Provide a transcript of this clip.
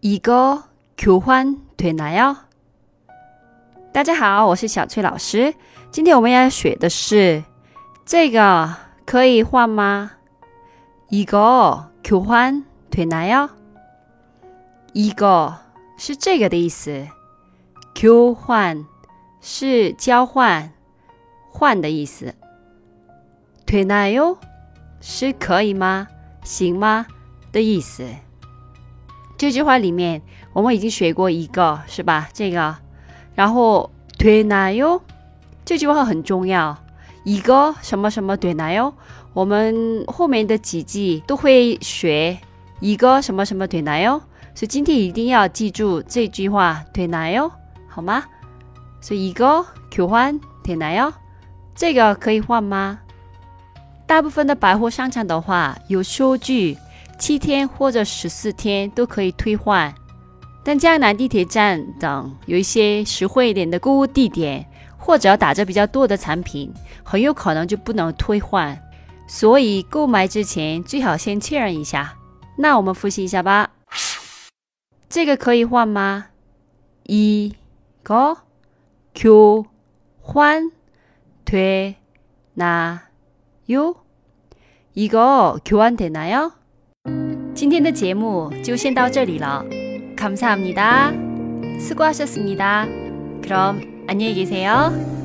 이거교환되나요？大家好，我是小翠老师。今天我们要学的是这个可以换吗？이거교환되나 요？ 一个是这个的意思，교환是交换、换的意思。되나요是可以吗？行吗的意思。 这句话里面，我们已经学过一个，是吧？这个，然后对哪哟？这句话很重要。一个什么什么对哪哟？我们后面的几季都会学一个什么什么对哪哟。所以今天一定要记住这句话对哪哟，好吗？所以一个求欢对哪哟？这个可以换吗？大部分的百货商场的话，有收据。七天或者十四天都可以退换，但江南地铁站等有一些实惠一点的购物地点，或者打折比较多的产品，很有可能就不能退换。所以购买之前最好先确认一下。那我们复习一下吧。这个可以换吗？一个，Q 换退那有一个교환되나 요？ 今天的节目就先到这里了。감사합니다。수고하셨습니다。그럼안녕히계세요